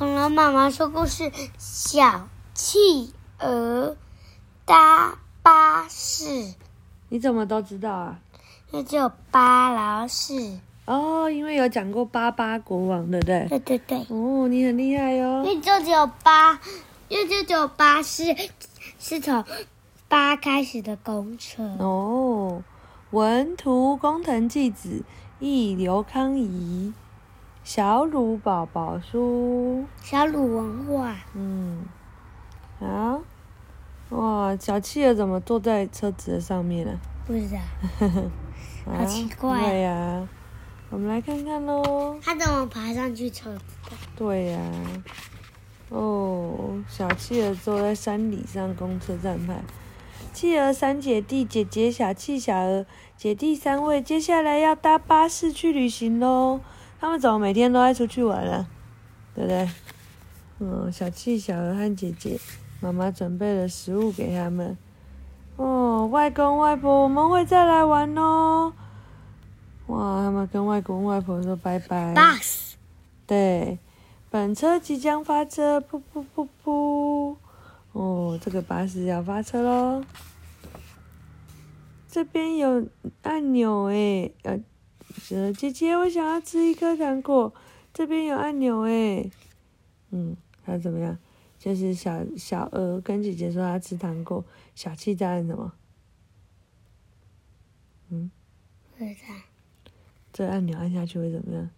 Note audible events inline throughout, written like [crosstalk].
恐龙妈妈说故事：小企鹅搭巴士。你怎么都知道啊？那就有巴劳士。哦，因为有讲过巴巴国王，对不对？对对对。哦，你很厉害哟。因为就只有巴，因为就只有巴士是从八开始的公车。哦，文图工藤纪子，译刘康仪。小鲁宝宝书，小鲁文化。嗯，啊，哇，小企鹅怎么坐在车子的上面呢？不知道，[laughs] 好奇怪。啊。对呀，啊，我们来看看喽。它怎么爬上去车子的？对呀，啊，哦，小企鹅坐在山顶上公车站牌。企鹅三姐弟，姐姐小企小鹅，姐弟三位，接下来要搭巴士去旅行喽。他们怎么每天都爱出去玩啊？对不对？嗯，小气、小鹅和姐姐，妈妈准备了食物给他们。哦，外公外婆，我们会再来玩哦。哇，他们跟外公外婆说拜拜。Bus。对，本车即将发车，噗噗噗噗。哦，这个巴士要发车喽。这边有按钮诶，呃。姐姐，我想要吃一颗糖果，这边有按钮诶。嗯，他怎么样？就是小小鹅跟姐姐说要吃糖果，小气在按什么？嗯，不知道。这按钮按下去会怎么样？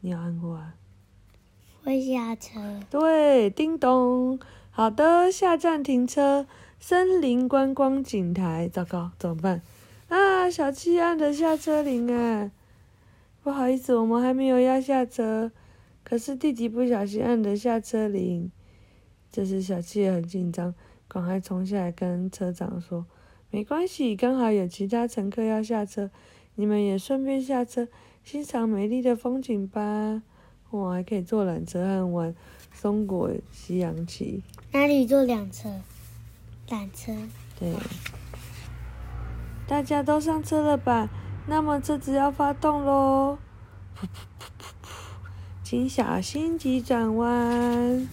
你有按过啊？会下车。对，叮咚。好的，下站停车。森林观光景台，糟糕，怎么办？啊，小七按的下车铃啊！不好意思，我们还没有要下车。可是弟弟不小心按的下车铃，这时小七也很紧张，赶快冲下来跟车长说：“没关系，刚好有其他乘客要下车，你们也顺便下车，欣赏美丽的风景吧。我还可以坐缆车和玩松果西洋棋。哪里坐缆车？缆车。对。”大家都上车了吧？那么车子要发动喽！噗噗噗噗噗，请小心急转弯。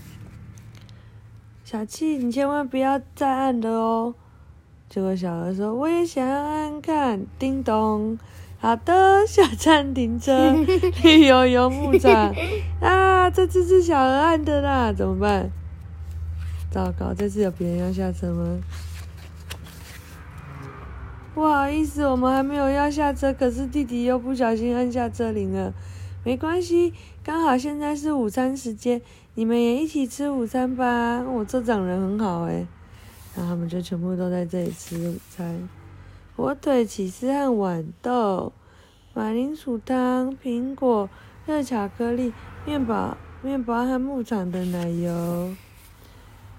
小七，你千万不要再按了哦。结果小鹅说：“我也想要按按看。”叮咚，好的，下站停车。[laughs] 绿油油牧场啊，这次是小鹅按的啦，怎么办？糟糕，这次有别人要下车吗？不好意思，我们还没有要下车，可是弟弟又不小心按下车铃了。没关系，刚好现在是午餐时间，你们也一起吃午餐吧。我这长人很好诶。然后他们就全部都在这里吃午餐：火腿起司和豌豆、马铃薯汤、苹果、热巧克力、面包、面包和牧场的奶油。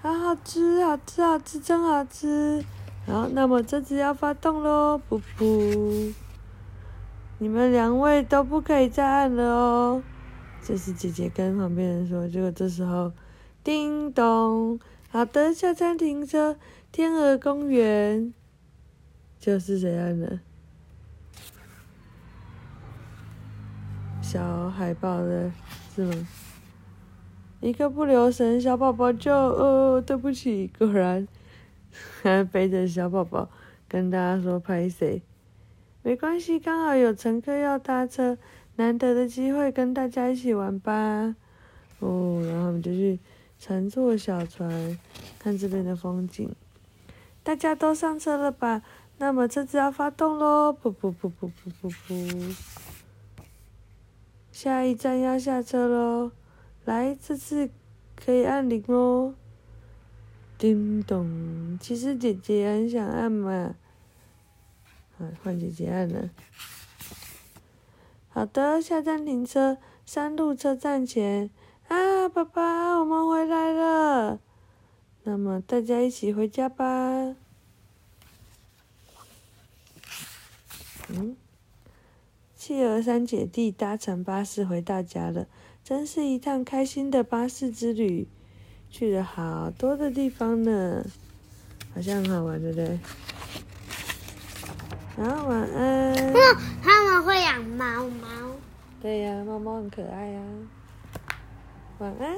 好好吃，好吃，好吃，真好吃。好，那么这次要发动喽！噗噗，你们两位都不可以再按了哦。这是姐姐跟旁边人说。结果这时候，叮咚，好的，下站停车，天鹅公园。就是谁按的？小海豹的是吗？一个不留神，小宝宝就哦，对不起，果然。还 [laughs] 背着小宝宝，跟大家说拍谁？没关系，刚好有乘客要搭车，难得的机会跟大家一起玩吧。哦，然后我们就去乘坐小船，看这边的风景。大家都上车了吧？那么车子要发动喽！噗噗噗噗噗噗噗。下一站要下车喽，来，这次可以按铃哦。叮咚，其实姐姐很想按嘛，好，换姐姐按了。好的，下站停车，山路车站前。啊，爸爸，我们回来了。那么大家一起回家吧。嗯，企鹅三姐弟搭乘巴士回到家了，真是一趟开心的巴士之旅。去了好多的地方呢，好像很好玩，对不对？好，晚安。他们会养猫猫。对呀，猫猫很可爱呀。晚安。